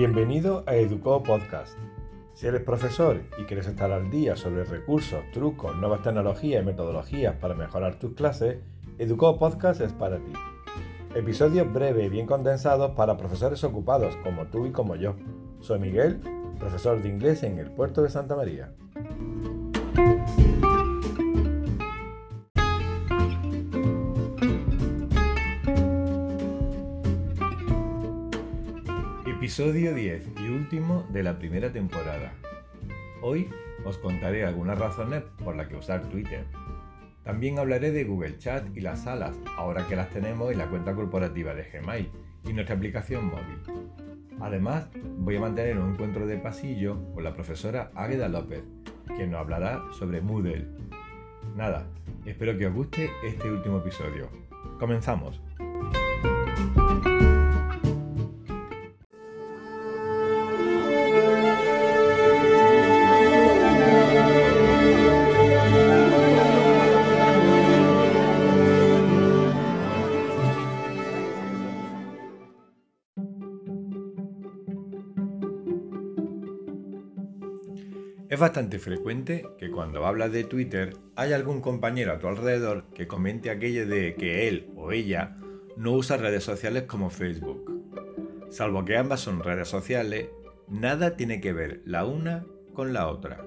Bienvenido a Educo Podcast. Si eres profesor y quieres estar al día sobre recursos, trucos, nuevas tecnologías y metodologías para mejorar tus clases, Educo Podcast es para ti. Episodios breves y bien condensados para profesores ocupados como tú y como yo. Soy Miguel, profesor de inglés en el puerto de Santa María. Episodio 10 y último de la primera temporada. Hoy os contaré algunas razones por las que usar Twitter. También hablaré de Google Chat y las salas, ahora que las tenemos en la cuenta corporativa de Gmail y nuestra aplicación móvil. Además, voy a mantener un encuentro de pasillo con la profesora Águeda López, que nos hablará sobre Moodle. Nada, espero que os guste este último episodio. ¡Comenzamos! Bastante frecuente que cuando hablas de Twitter haya algún compañero a tu alrededor que comente aquello de que él o ella no usa redes sociales como Facebook. Salvo que ambas son redes sociales, nada tiene que ver la una con la otra.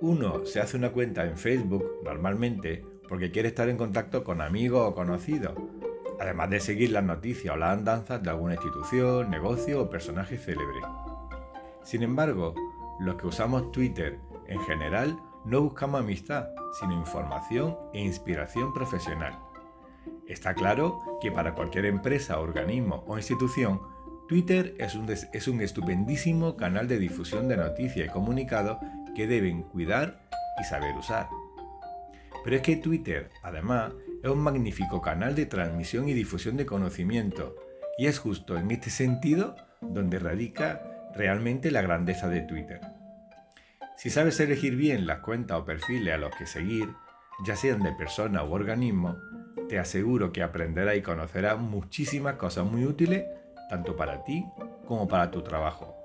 Uno se hace una cuenta en Facebook normalmente porque quiere estar en contacto con amigos o conocidos, además de seguir las noticias o las andanzas de alguna institución, negocio o personaje célebre. Sin embargo, los que usamos Twitter en general no buscamos amistad, sino información e inspiración profesional. Está claro que para cualquier empresa, organismo o institución, Twitter es un, es un estupendísimo canal de difusión de noticias y comunicados que deben cuidar y saber usar. Pero es que Twitter, además, es un magnífico canal de transmisión y difusión de conocimiento, y es justo en este sentido donde radica realmente la grandeza de Twitter. Si sabes elegir bien las cuentas o perfiles a los que seguir, ya sean de persona u organismo, te aseguro que aprenderás y conocerás muchísimas cosas muy útiles tanto para ti como para tu trabajo.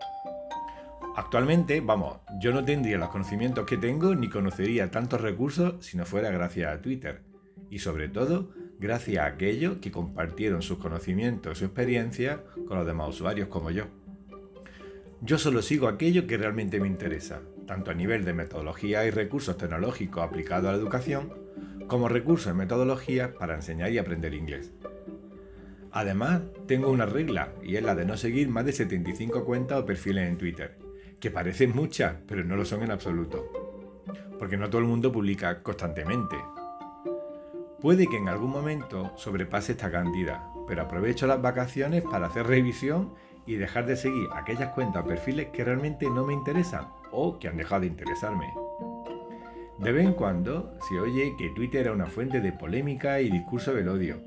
Actualmente, vamos, yo no tendría los conocimientos que tengo ni conocería tantos recursos si no fuera gracias a Twitter. Y sobre todo, gracias a aquellos que compartieron sus conocimientos y su experiencia con los demás usuarios como yo. Yo solo sigo aquello que realmente me interesa, tanto a nivel de metodología y recursos tecnológicos aplicados a la educación, como recursos y metodologías para enseñar y aprender inglés. Además, tengo una regla, y es la de no seguir más de 75 cuentas o perfiles en Twitter, que parecen muchas, pero no lo son en absoluto. Porque no todo el mundo publica constantemente. Puede que en algún momento sobrepase esta cantidad, pero aprovecho las vacaciones para hacer revisión y dejar de seguir aquellas cuentas o perfiles que realmente no me interesan o que han dejado de interesarme. De vez en cuando se oye que Twitter era una fuente de polémica y discurso del odio.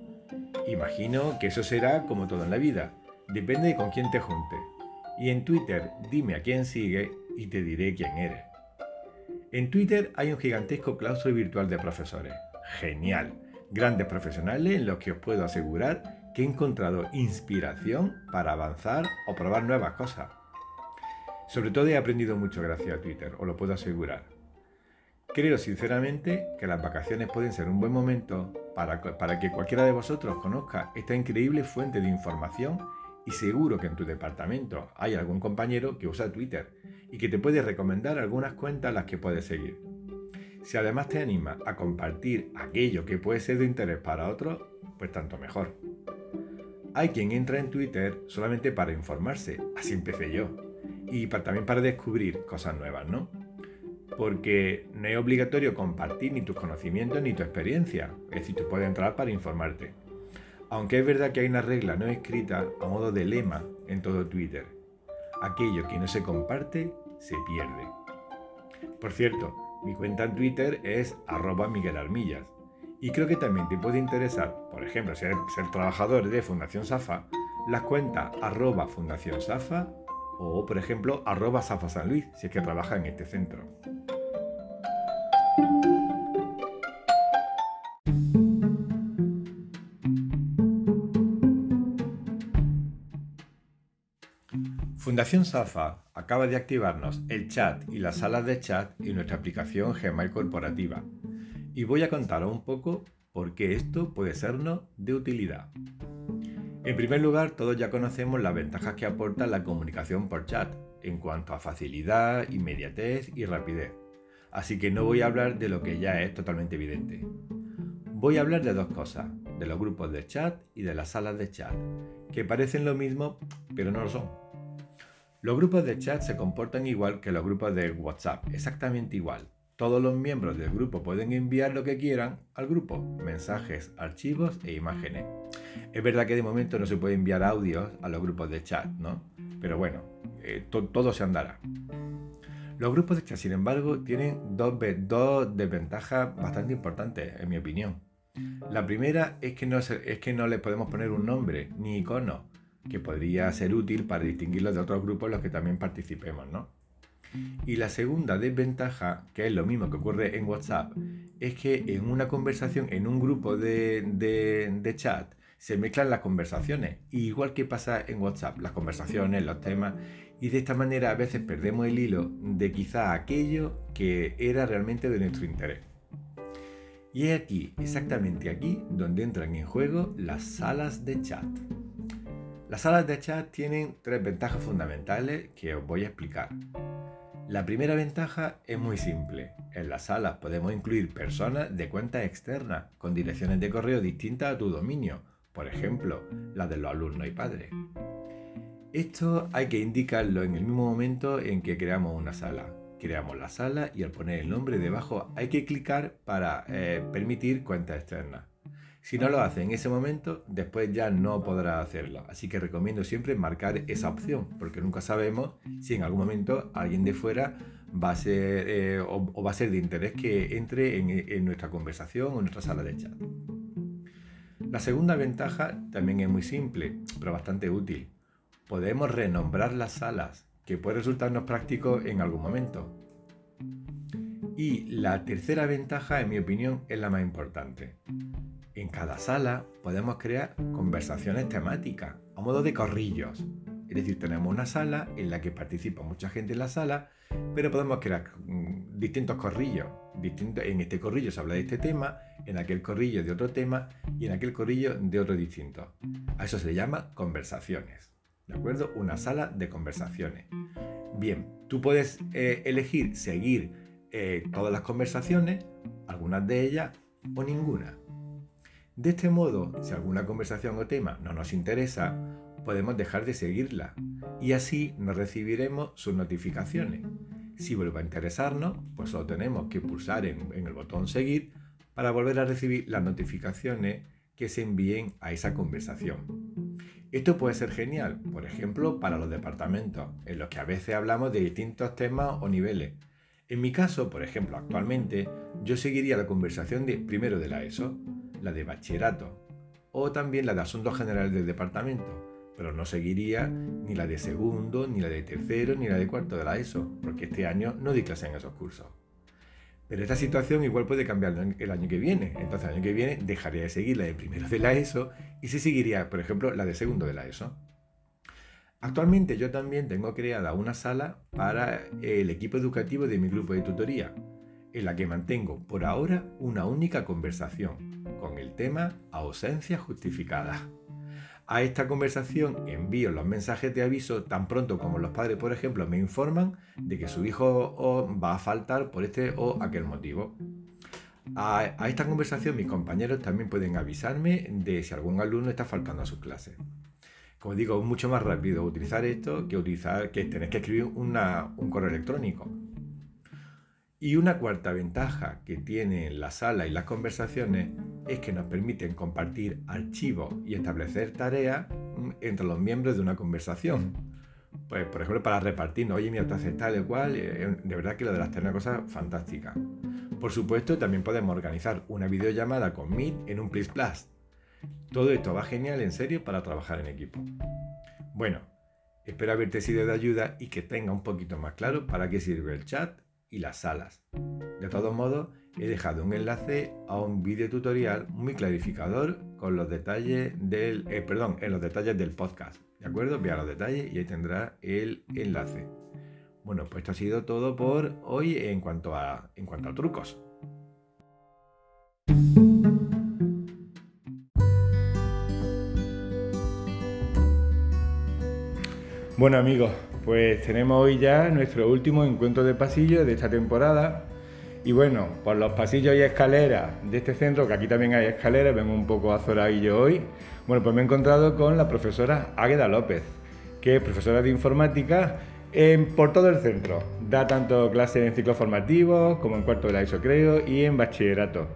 Imagino que eso será como todo en la vida, depende de con quién te junte. Y en Twitter dime a quién sigue y te diré quién eres. En Twitter hay un gigantesco claustro virtual de profesores. Genial. Grandes profesionales en los que os puedo asegurar he encontrado inspiración para avanzar o probar nuevas cosas. Sobre todo he aprendido mucho gracias a Twitter, os lo puedo asegurar. Creo sinceramente que las vacaciones pueden ser un buen momento para, que cualquiera de vosotros conozca esta increíble fuente de información y seguro que en tu departamento hay algún compañero que usa Twitter y que te puede recomendar algunas cuentas a las que puedes seguir. Si además te anima a compartir aquello que puede ser de interés para otros, pues tanto mejor. Hay quien entra en Twitter solamente para informarse, así empecé yo, y también para descubrir cosas nuevas, ¿no? Porque no es obligatorio compartir ni tus conocimientos ni tu experiencia, es decir, tú puedes entrar para informarte. Aunque es verdad que hay una regla no escrita a modo de lema en todo Twitter. Aquello que no se comparte, se pierde. Por cierto, mi cuenta en Twitter es arroba Miguel Armillas y creo que también te puede interesar, por ejemplo, ser, ser trabajador de Fundación Safa, las cuentas arroba Fundación Safa o, por ejemplo, arroba Safa San Luis, si es que trabaja en este centro. Fundación Safa acaba de activarnos el chat y las salas de chat en nuestra aplicación Gmail corporativa y voy a contaros un poco por qué esto puede sernos de utilidad. En primer lugar, todos ya conocemos las ventajas que aporta la comunicación por chat en cuanto a facilidad, inmediatez y rapidez. Así que no voy a hablar de lo que ya es totalmente evidente. Voy a hablar de dos cosas, de los grupos de chat y de las salas de chat, que parecen lo mismo, pero no lo son. Los grupos de chat se comportan igual que los grupos de WhatsApp, exactamente igual. Todos los miembros del grupo pueden enviar lo que quieran al grupo, mensajes, archivos e imágenes. Es verdad que de momento no se puede enviar audios a los grupos de chat, ¿no? Pero bueno, eh, todo se andará. Los grupos de chat, sin embargo, tienen dos, dos desventajas bastante importantes, en mi opinión. La primera es que, no, es que no le podemos poner un nombre ni icono, que podría ser útil para distinguirlos de otros grupos en los que también participemos, ¿no? Y la segunda desventaja, que es lo mismo que ocurre en WhatsApp, es que en una conversación, en un grupo de, de, chat, se mezclan las conversaciones, igual que pasa en WhatsApp, las conversaciones, los temas, y de esta manera a veces perdemos el hilo de quizá aquello que era realmente de nuestro interés. Y es aquí, exactamente aquí, donde entran en juego las salas de chat. Las salas de chat tienen tres ventajas fundamentales que os voy a explicar. La primera ventaja es muy simple. En las salas podemos incluir personas de cuentas externas con direcciones de correo distintas a tu dominio, por ejemplo, las de los alumnos y padres. Esto hay que indicarlo en el mismo momento en que creamos una sala. Creamos la sala y al poner el nombre debajo hay que clicar para eh, permitir cuentas externas. Si no lo hace en ese momento, después ya no podrá hacerlo. Así que recomiendo siempre marcar esa opción, porque nunca sabemos si en algún momento alguien de fuera va a ser eh, o, va a ser de interés que entre en, en nuestra conversación o en nuestra sala de chat. La segunda ventaja también es muy simple, pero bastante útil. Podemos renombrar las salas, que puede resultarnos práctico en algún momento. Y la tercera ventaja, en mi opinión, es la más importante. En cada sala podemos crear conversaciones temáticas a modo de corrillos. Es decir, tenemos una sala en la que participa mucha gente en la sala, pero podemos crear mm, distintos corrillos. en este corrillo se habla de este tema, en aquel corrillo de otro tema y en aquel corrillo de otro distinto. A eso se llama conversaciones. ¿De acuerdo? Una sala de conversaciones. Bien, tú puedes eh, elegir seguir eh, todas las conversaciones, algunas de ellas o ninguna. De este modo, si alguna conversación o tema no nos interesa, podemos dejar de seguirla y así no recibiremos sus notificaciones. Si vuelve a interesarnos, pues solo tenemos que pulsar en, el botón seguir para volver a recibir las notificaciones que se envíen a esa conversación. Esto puede ser genial, por ejemplo, para los departamentos, en los que a veces hablamos de distintos temas o niveles. En mi caso, por ejemplo, actualmente, yo seguiría la conversación de primero de la ESO, la de bachillerato o también la de asuntos generales del departamento, pero no seguiría ni la de segundo, ni la de tercero, ni la de cuarto de la ESO, porque este año no di clase en esos cursos. Pero esta situación igual puede cambiar el año que viene. Entonces el año que viene dejaría de seguir la de primero de la ESO y se seguiría, por ejemplo, la de segundo de la ESO. Actualmente yo también tengo creada una sala para el equipo educativo de mi grupo de tutoría, en la que mantengo por ahora una única conversación con el tema ausencia justificada. A esta conversación envío los mensajes de aviso tan pronto como los padres, por ejemplo, me informan de que su hijo va a faltar por este o aquel motivo. A, esta conversación mis compañeros también pueden avisarme de si algún alumno está faltando a sus clases. Como digo, es mucho más rápido utilizar esto que utilizar que tener que escribir un correo electrónico. Y una cuarta ventaja que tienen la sala y las conversaciones es que nos permiten compartir archivos y establecer tareas mm, entre los miembros de una conversación. Pues, por ejemplo, para repartirnos, oye, mira, tú haces tal y cual, eh, de verdad que lo de las tareas es una cosa fantástica. Por supuesto, también podemos organizar una videollamada con Meet en un Plus Plus. Todo esto va genial, en serio, para trabajar en equipo. Bueno, espero haberte sido de ayuda y que tenga un poquito más claro para qué sirve el chat y las salas. De todos modos, he dejado un enlace a un vídeo tutorial muy clarificador con los detalles del, eh, perdón, en los detalles del podcast. ¿De acuerdo? Vea los detalles y ahí tendrá el enlace. Bueno, pues esto ha sido todo por hoy en cuanto a, en cuanto a trucos. Bueno amigos, pues tenemos hoy ya nuestro último encuentro de pasillo de esta temporada. Y bueno, por los pasillos y escaleras de este centro, que aquí también hay escaleras, vengo un poco azoradillo hoy. Bueno, pues me he encontrado con la profesora Águeda López, que es profesora de informática por todo el centro. Da tanto clases en ciclos formativos como en cuarto de la ISO, creo, y en bachillerato.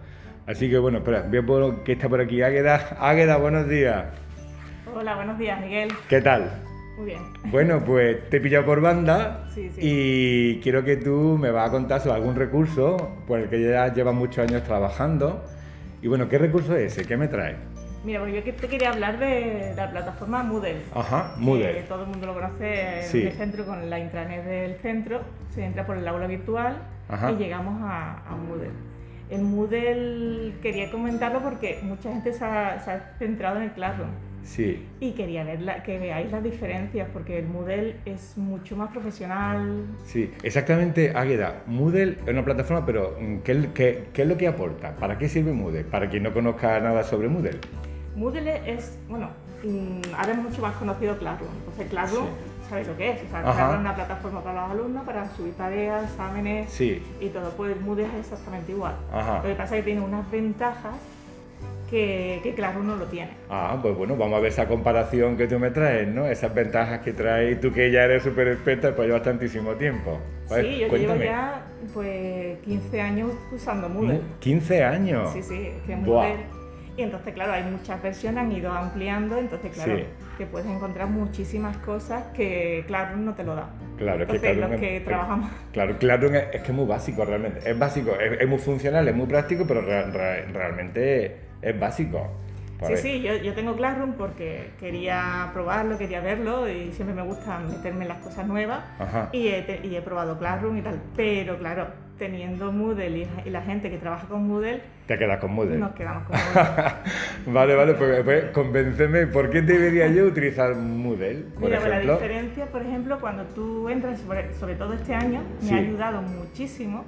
Así que bueno, espera, veo que está por aquí Águeda. Águeda, buenos días. Hola, buenos días, Miguel. ¿Qué tal? Muy bien. Bueno, pues te he pillado por banda y quiero que tú me vas a contar sobre algún recurso por el que ya llevas muchos años trabajando. Y bueno, ¿qué recurso es ese? ¿Qué me trae? Mira, porque yo te quería hablar de la plataforma Moodle. Ajá, Moodle. Que todo el mundo lo conoce en el centro con la intranet del centro. Se entra por el aula virtual y llegamos a, Moodle. El Moodle quería comentarlo porque mucha gente se ha, se ha centrado en el Classroom Sí. Y quería ver que veáis las diferencias, porque el Moodle es mucho más profesional. Sí, exactamente, Águeda. Moodle es una plataforma, pero mm, ¿qué, qué, qué es lo que aporta? ¿Para qué sirve Moodle? Para quien no conozca nada sobre Moodle. Moodle es, bueno, mm, ahora es mucho más conocido Classroom. Entonces, Classroom, ¿sabéis lo que es? O sea, una plataforma para los alumnos, para subir tareas, exámenes sí. y todo. Pues Moodle es exactamente igual. Lo que pasa es que tiene unas ventajas que, claro uno lo tiene. Ah, pues bueno, vamos a ver esa comparación que tú me traes, ¿no? Esas ventajas que traes tú que ya eres súper experta, pues llevas tantísimo tiempo. sí, yo llevo ya pues 15 años usando Moodle. ¿15 años? Sí, sí, que Moodle. Y entonces, claro, hay muchas versiones, han ido ampliando, entonces, claro, que puedes encontrar muchísimas cosas que claro no te lo da. Claro, es que claro, los que trabajamos. Claro, claro, es, que es muy básico realmente. Es básico, es, muy funcional, es muy práctico, pero realmente es básico. Sí, sí, yo, yo, tengo Classroom porque quería probarlo, quería verlo y siempre me gusta meterme en las cosas nuevas y he, y he, probado Classroom y tal. Pero claro, teniendo Moodle y, la gente que trabaja con Moodle... Te quedas con Moodle. Nos quedamos con Moodle. vale, vale, pues, pues, convénceme, ¿por qué debería yo utilizar Moodle, por Mira, pues, ejemplo? la diferencia, por ejemplo, cuando tú entras, sobre, todo este año, me ha ayudado muchísimo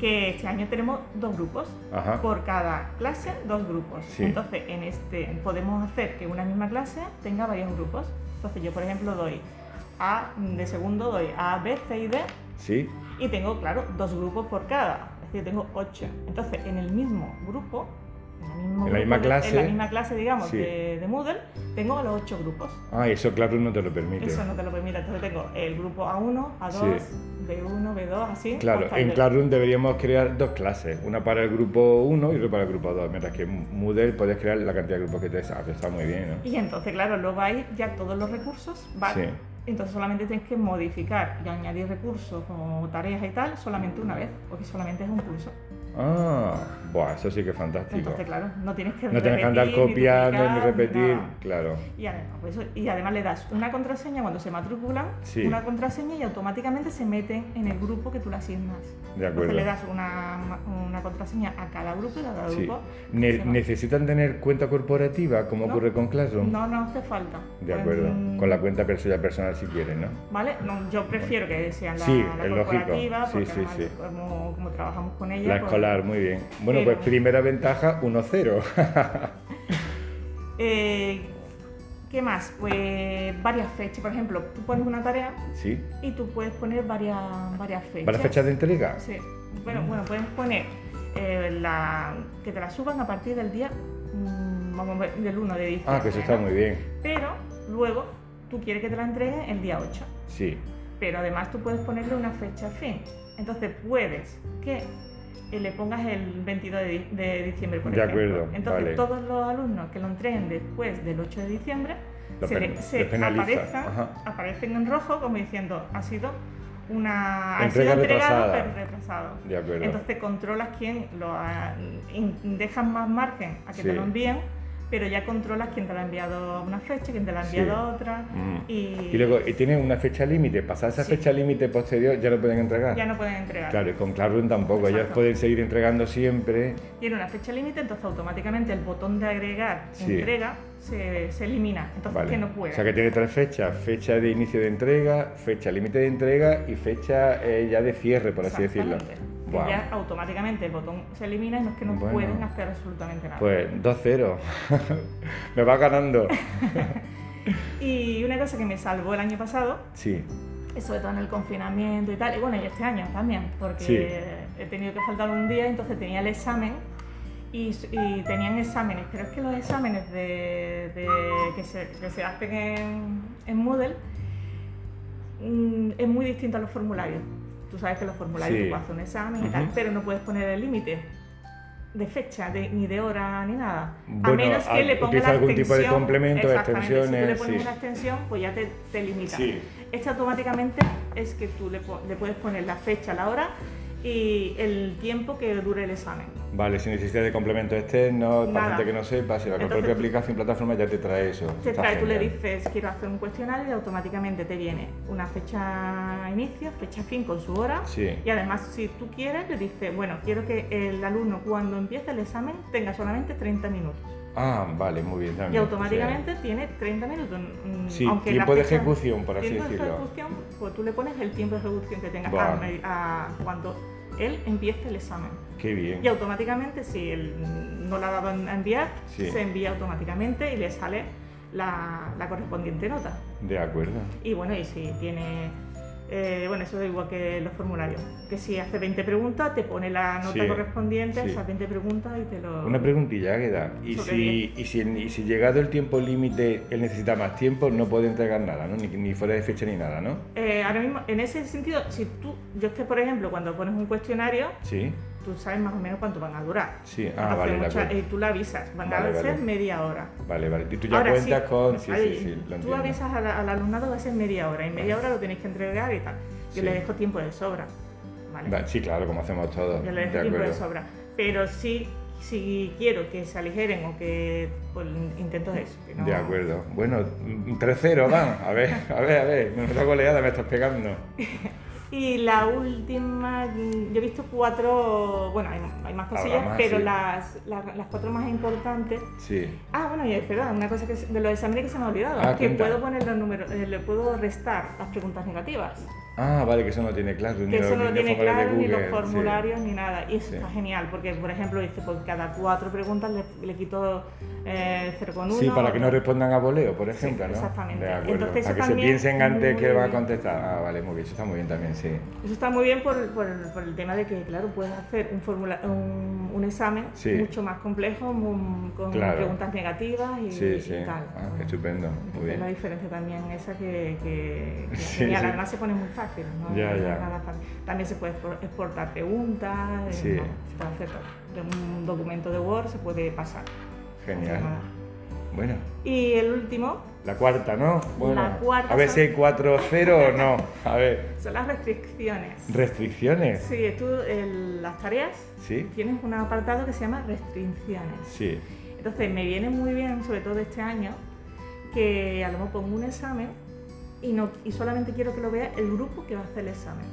que este año tenemos dos grupos. Por cada clase, dos grupos. Entonces, en este podemos hacer que una misma clase tenga varios grupos. Entonces, yo, por ejemplo, doy A de segundo, doy A, B, C y D. Sí. Y tengo, claro, dos grupos por cada. Es decir, tengo ocho. Entonces, en el mismo grupo en la misma clase. En la misma clase, digamos, de, Moodle, tengo los ocho grupos. Ah, eso Classroom no te lo permite. Eso no te lo permite. Entonces tengo el grupo A1, A2, B1, B2, así. Claro, en Classroom deberíamos crear dos clases, una para el grupo 1 y otra para el grupo 2, mientras que Moodle puedes crear la cantidad de grupos que te que está muy bien, ¿no? Y entonces, claro, luego hay ya todos los recursos, ¿vale? Entonces solamente tienes que modificar y añadir recursos como tareas y tal solamente una vez, porque solamente es un curso. Ah, buah, eso sí que es fantástico. Entonces, claro, no tienes que No tienes que andar copiando ni, repetir, claro. Y además, pues y además le das una contraseña cuando se matriculan, una contraseña y automáticamente se meten en el grupo que tú le asignas. De acuerdo. Entonces le das una, una, contraseña a cada grupo y cada grupo. ¿Necesitan tener cuenta corporativa como ocurre con Classroom? No, no hace falta. De acuerdo, con la cuenta personal si quieren, ¿no? Vale, yo prefiero que sean la, la corporativa, porque sí, sí, como, como, trabajamos con ella. La pues muy bien. Bueno, pues primera ventaja, 1-0. Eh, ¿Qué más? Pues varias fechas. Por ejemplo, tú pones una tarea ¿Sí? y tú puedes poner varias, varias fechas. ¿Varias fechas de entrega? Sí. Bueno, bueno puedes poner eh, la, que te la suban a partir del día mm, vamos a ver, del 1 de diciembre. Ah, que eso está muy bien. Pero luego tú quieres que te la entreguen el día 8. Sí. Pero además tú puedes ponerle una fecha fin. Entonces puedes que le pongas el 22 de, diciembre, por de ejemplo. Acuerdo, Entonces, todos los alumnos que lo entreguen después del 8 de diciembre se, aparecen en rojo como diciendo, ha sido una ha sido entregado pero retrasado. De acuerdo. Entonces controlas quién lo ha, dejan más margen a que te lo envíen pero ya controlas quién te la ha enviado a una fecha, quién te la ha enviado a otra. Mm. Y... luego, ¿y tienen una fecha límite? ¿Pasar esa fecha límite posterior ya no pueden entregar? Ya no pueden entregar. Claro, y con Classroom tampoco, ellos pueden seguir entregando siempre. Tiene una fecha límite, entonces automáticamente el botón de agregar entrega se, elimina, entonces que no puede. O sea que tiene tres fechas, fecha de inicio de entrega, fecha límite de entrega y fecha eh, ya de cierre, por así decirlo ya automáticamente el botón se elimina y no es que no pueden hacer absolutamente nada. Pues 2-0, me va ganando. y una cosa que me salvó el año pasado, sí. sobre todo en el confinamiento y tal, y bueno, y este año también, porque he tenido que faltar un día, entonces tenía el examen y, tenían exámenes, pero es que los exámenes de, que, se, hacen en, en Moodle mm, es muy distinto a los formularios. Tú sabes que los formularios tú haces un examen y tal, pero no puedes poner el límite de fecha, ni de hora, ni nada. a menos que le pongas la algún tipo de complemento, extensiones. Si tú le pones una extensión, pues ya te, te limita. Este automáticamente es que tú le, le puedes poner la fecha, la hora y el tiempo que dure el examen. Vale, si necesitas de complemento externo, para gente que no sepa, si la propia aplicación plataforma ya te trae eso. Te trae, tú le dices quiero hacer un cuestionario y automáticamente te viene una fecha inicio, fecha fin con su hora. Sí. Y además, si tú quieres, le dices, bueno, quiero que el alumno cuando empiece el examen tenga solamente 30 minutos. Ah, vale, muy bien también. Y automáticamente tiene 30 minutos. Mm, sí, tiempo de ejecución, por así decirlo. Tiempo de ejecución, pues tú le pones el tiempo de ejecución que tenga a, cuando él empiece el examen. Qué bien. Y automáticamente, si él no la ha dado a enviar, se envía automáticamente y le sale la, la correspondiente nota. De acuerdo. Y bueno, y si tiene eh, bueno, eso es igual que los formularios. Que si hace 20 preguntas, te pone la nota correspondiente a esas 20 preguntas y te lo. Una preguntilla queda. ¿Y si, y si, y si, llegado el tiempo límite él necesita más tiempo, no puede entregar nada, ¿no? Ni, ni fuera de fecha ni nada, ¿no? Eh, ahora mismo, en ese sentido, si tú. Yo es que, por ejemplo, cuando pones un cuestionario. Sí tú sabes más o menos cuánto van a durar. Sí, ah, vale, mucha, Y tú le avisas, van a ser media hora. Vale, vale. Y tú ya cuentas con. Sí, sí, sí, lo Tú avisas al, al, alumnado va a ser media hora, y media hora lo tenéis que entregar y tal. Yo le dejo tiempo de sobra. ¿vale? Sí, claro, como hacemos todos. Yo le dejo tiempo de sobra. Pero sí, si quiero que se aligeren o que pues, intento eso. De acuerdo. Bueno, 3-0, van. A ver, a ver, a ver. Me está goleada, me estás pegando. y la última, yo he visto cuatro, bueno, hay, más cosillas, pero las, las, cuatro más importantes. Sí. Ah, bueno, y perdón, una cosa que de los exámenes que se me ha olvidado, ah, que puedo poner los números, eh, le puedo restar las preguntas negativas. Ah, vale, que eso no tiene claro. Que eso no tiene claro, ni los formularios, ni nada. Y eso está genial, porque, por ejemplo, dice, por cada cuatro preguntas le, quito eh, 0,1. Sí, para que no respondan a voleo, por ejemplo, ¿no? Exactamente. De acuerdo. Entonces, a que se piensen antes que va a contestar. Ah, vale, muy bien, eso está muy bien también, sí. Eso está muy bien por, por, por el tema de que, claro, puedes hacer un, formula, un, un examen mucho más complejo, con preguntas negativas y, sí, sí. tal. Ah, qué estupendo, muy bien. Es la diferencia también esa que, que, que genial. además se pone muy fácil. También se puede exportar preguntas, eh, se puede hacer de un documento de Word, se puede pasar. Genial. Bueno. Y el último. La cuarta, ¿no? Bueno, la cuarta a ver si hay 4-0 o no. A ver. Son las restricciones. ¿Restricciones? Sí, tú en las tareas ¿Sí? tienes un apartado que se llama restricciones. Sí. Entonces me viene muy bien, sobre todo este año, que a lo mejor pongo un examen y, no, y solamente quiero que lo vea el grupo que va a hacer el examen.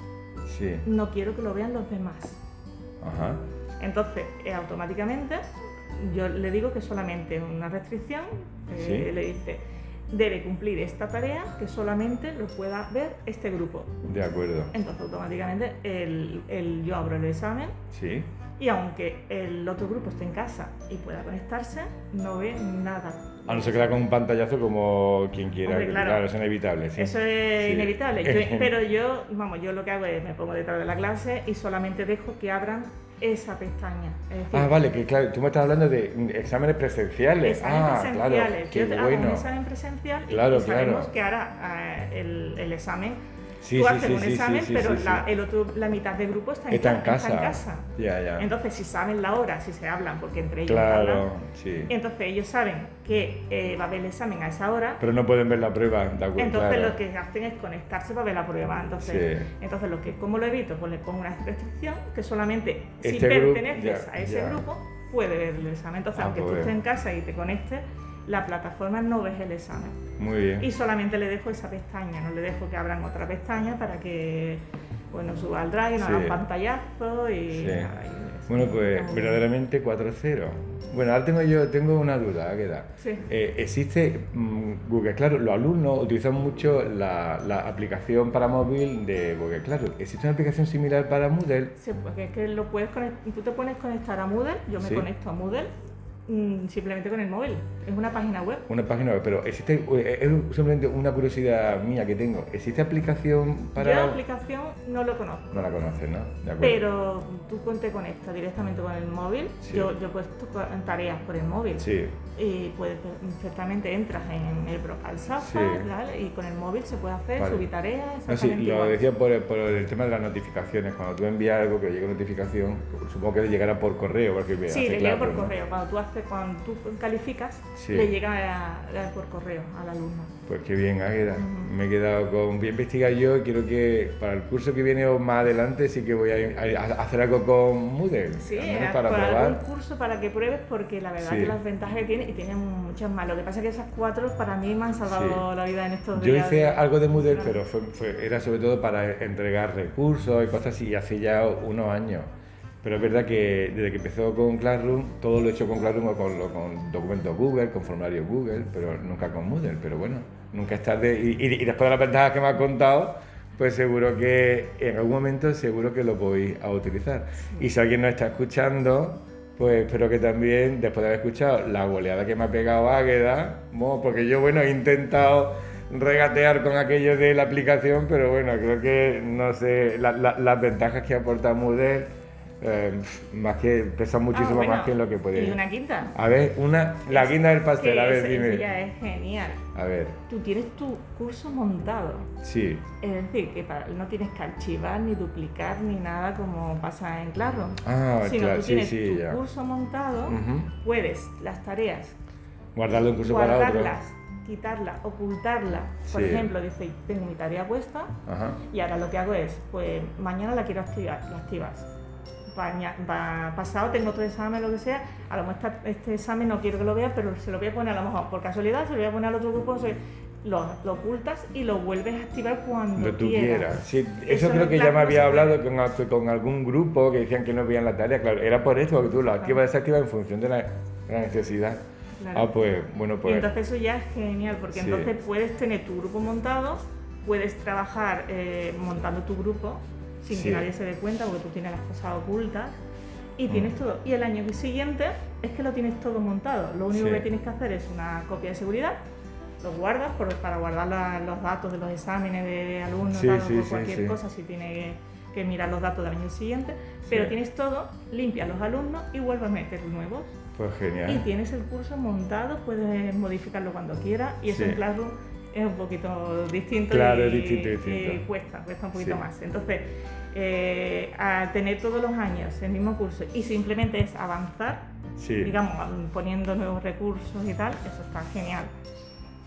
Sí. No quiero que lo vean los demás. Ajá. Entonces, eh, automáticamente yo le digo que solamente una restricción, eh, le dice, debe cumplir esta tarea que solamente lo pueda ver este grupo. De acuerdo. Entonces, automáticamente el, el, yo abro el examen. Sí. Y aunque el otro grupo esté en casa y pueda conectarse, no ve nada. A no ser que con un pantallazo como quien quiera, claro. es inevitable. Eso es inevitable. pero yo, vamos, yo lo que hago es me pongo detrás de la clase y solamente dejo que abran esa pestaña. ah, vale, que claro, tú me estás hablando de exámenes presenciales. ah, claro, qué yo bueno. hago un examen presencial claro, y sabemos que ahora eh, el, el examen Sí, Tú haces un examen, pero la, el otro, la mitad del grupo está en, casa. en casa. Ya, ya. Entonces, si saben la hora, si se hablan, porque entre ellos claro, hablan, sí. entonces ellos saben que eh, va a haber el examen a esa hora. Pero no pueden ver la prueba, de acuerdo. Entonces, lo que hacen es conectarse para ver la prueba. Entonces, entonces lo que, ¿cómo lo evito? Pues le pongo una restricción que solamente si este perteneces a ese grupo puede ver el examen. Entonces, ah, aunque tú pues estés en casa y te conectes, la plataforma no ves el examen. Muy bien. Y solamente le dejo esa pestaña, no le dejo que abran otra pestaña para que bueno, suba al drive, no haga un pantallazo y, Bueno, pues verdaderamente 4-0. Bueno, ahora tengo yo tengo una duda, queda. Sí. Eh, existe mm, Google Claro, los alumnos utilizan mucho la, aplicación para móvil de Google Claro. ¿Existe una aplicación similar para Moodle? Sí, porque es que lo puedes tú te pones conectar a Moodle, yo me conecto a Moodle simplemente con el móvil. Es una página web. Una página web, pero existe, eh, es simplemente una curiosidad mía que tengo. ¿Existe aplicación para.? Yo la aplicación no lo conozco. No la conoces, ¿no? De acuerdo. Pero tú te conectas directamente con el móvil. Yo, yo he puesto tareas por el móvil. Sí y puedes perfectamente entras en el brocal Safari y con el móvil se puede hacer, subir tareas. No, sí, lo decía por, por, el tema de las notificaciones. Cuando tú envías algo que llegue notificación, supongo que le llegará por correo. Porque sí, le llega por correo. Cuando tú, haces, cuando tú calificas, le llega por correo al alumno. Pues qué bien, Águeda. Me he quedado con bien investigar yo y quiero que para el curso que viene o más adelante sí que voy a, hacer algo con Moodle. Sí, para, probar. un curso para que pruebes porque la verdad que las ventajas que tiene y tiene muchas más. Lo que pasa es que esas cuatro para mí me han salvado la vida en estos días. Yo hice algo de Moodle, pero era sobre todo para entregar recursos y cosas así hace ya unos años. Pero es verdad que desde que empezó con Classroom, todo lo he hecho con Classroom o con, con documentos Google, con formularios Google, pero nunca con Moodle. Pero bueno, nunca es tarde. Y, después de las ventajas que me has contado, pues seguro que en algún momento seguro que lo voy a utilizar. Y si alguien nos está escuchando, pues espero que también, después de haber escuchado la goleada que me ha pegado Águeda, porque yo, bueno, he intentado regatear con aquello de la aplicación, pero bueno, creo que, no sé, las ventajas que aporta Moodle eh, más que pesa muchísimo ah, más que lo que puede. ¿Y una quinta? A ver, una, la quinta del pastel, a ver, dime. ya es genial. A ver. Tú tienes tu curso montado. Sí. Es decir, que no tienes que archivar ni duplicar ni nada como pasa en Claro. Ah, sino claro, tú tienes sí, tu curso montado, puedes las tareas guardarlo en curso para otro. quitarlas, ocultarlas. Por ejemplo, dice, tengo mi tarea puesta y ahora lo que hago es, pues mañana la quiero activar, la activas pasado tengo otro examen, lo que sea, a lo mejor este examen no quiero que lo vea, pero se lo voy a poner a lo mejor por casualidad, se lo voy a poner al otro grupo, lo, lo, ocultas y lo vuelves a activar cuando tú quieras. eso, creo que ya me había hablado con, con, algún grupo que decían que no veían la tarea, claro, era por eso que tú lo activas y desactivas en función de la, necesidad. Ah, pues, bueno, pues. Y entonces eso ya es genial, porque entonces puedes tener tu grupo montado, puedes trabajar eh, montando tu grupo sin que nadie se dé cuenta porque tú tienes las cosas ocultas y mm. tienes todo. Y el año siguiente es que lo tienes todo montado. Lo único que tienes que hacer es una copia de seguridad, lo guardas para guardar los datos de los exámenes de alumnos, o cualquier cosa si tiene que mirar los datos del año siguiente, pero tienes todo, limpias los alumnos y vuelves a meter nuevos. Pues genial. Y tienes el curso montado, puedes modificarlo cuando quieras y eso en Classroom es un poquito distinto, claro, y, distinto, distinto. cuesta, cuesta un poquito más. Entonces, eh, a tener todos los años el mismo curso y simplemente es avanzar, digamos, poniendo nuevos recursos y tal, eso está genial.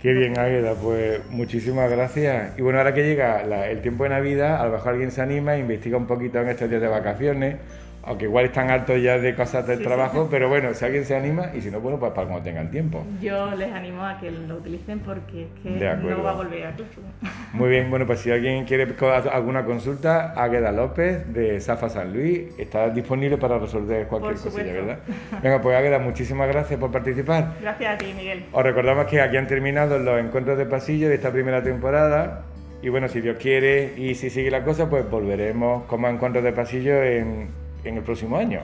Qué bien, Águeda, pues muchísimas gracias. Y bueno, ahora que llega el tiempo de Navidad, a lo mejor alguien se anima, investiga un poquito en estos días de vacaciones aunque igual están hartos ya de cosas del trabajo, pero bueno, si alguien se anima y si no, bueno, pues para cuando tengan tiempo. Yo les animo a que lo utilicen porque es que no va a volver a Muy bien, bueno, pues si alguien quiere alguna consulta, Águeda López de Safa San Luis está disponible para resolver cualquier cosilla, ¿verdad? Venga, pues Águeda, muchísimas gracias por participar. Gracias a ti, Miguel. Os recordamos que aquí han terminado los encuentros de pasillo de esta primera temporada. Y bueno, si Dios quiere y si sigue la cosa, pues volveremos con más encuentros de pasillo en en el próximo año.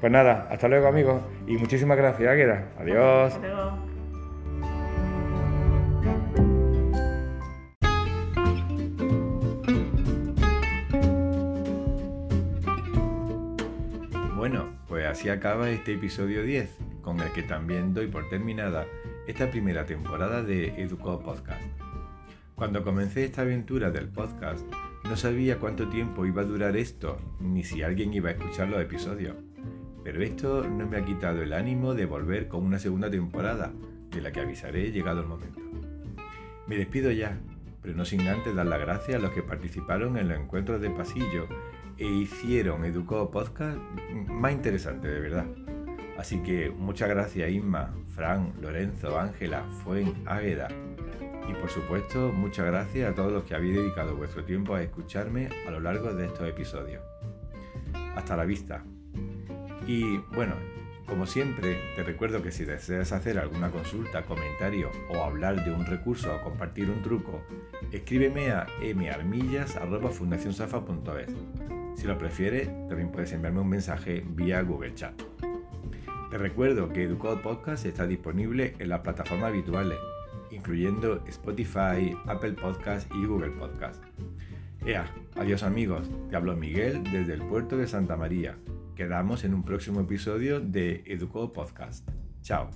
Pues nada, hasta luego amigos y muchísimas gracias Águeda. Adiós. Bueno, pues así acaba este episodio 10, con el que también doy por terminada esta primera temporada de Educo Podcast. Cuando comencé esta aventura del podcast, no sabía cuánto tiempo iba a durar esto, ni si alguien iba a escuchar los episodios. Pero esto no me ha quitado el ánimo de volver con una segunda temporada, de la que avisaré llegado el momento. Me despido ya, pero no sin antes dar las gracias a los que participaron en los encuentros de pasillo e hicieron Educó Podcast más interesante de verdad. Así que muchas gracias Isma, Fran, Lorenzo, Ángela, Fuen, Águeda. Y por supuesto, muchas gracias a todos los que habéis dedicado vuestro tiempo a escucharme a lo largo de estos episodios. Hasta la vista. Y bueno, como siempre, te recuerdo que si deseas hacer alguna consulta, comentario o hablar de un recurso o compartir un truco, escríbeme a marmillas.fundacionsafa.es. Si lo prefieres, también puedes enviarme un mensaje vía Google Chat. Recuerdo que Educado Podcast está disponible en las plataformas habituales, incluyendo Spotify, Apple Podcast y Google Podcast. Ea, adiós amigos, te hablo Miguel desde el puerto de Santa María Quedamos en un próximo episodio de Educo Podcast. Chao.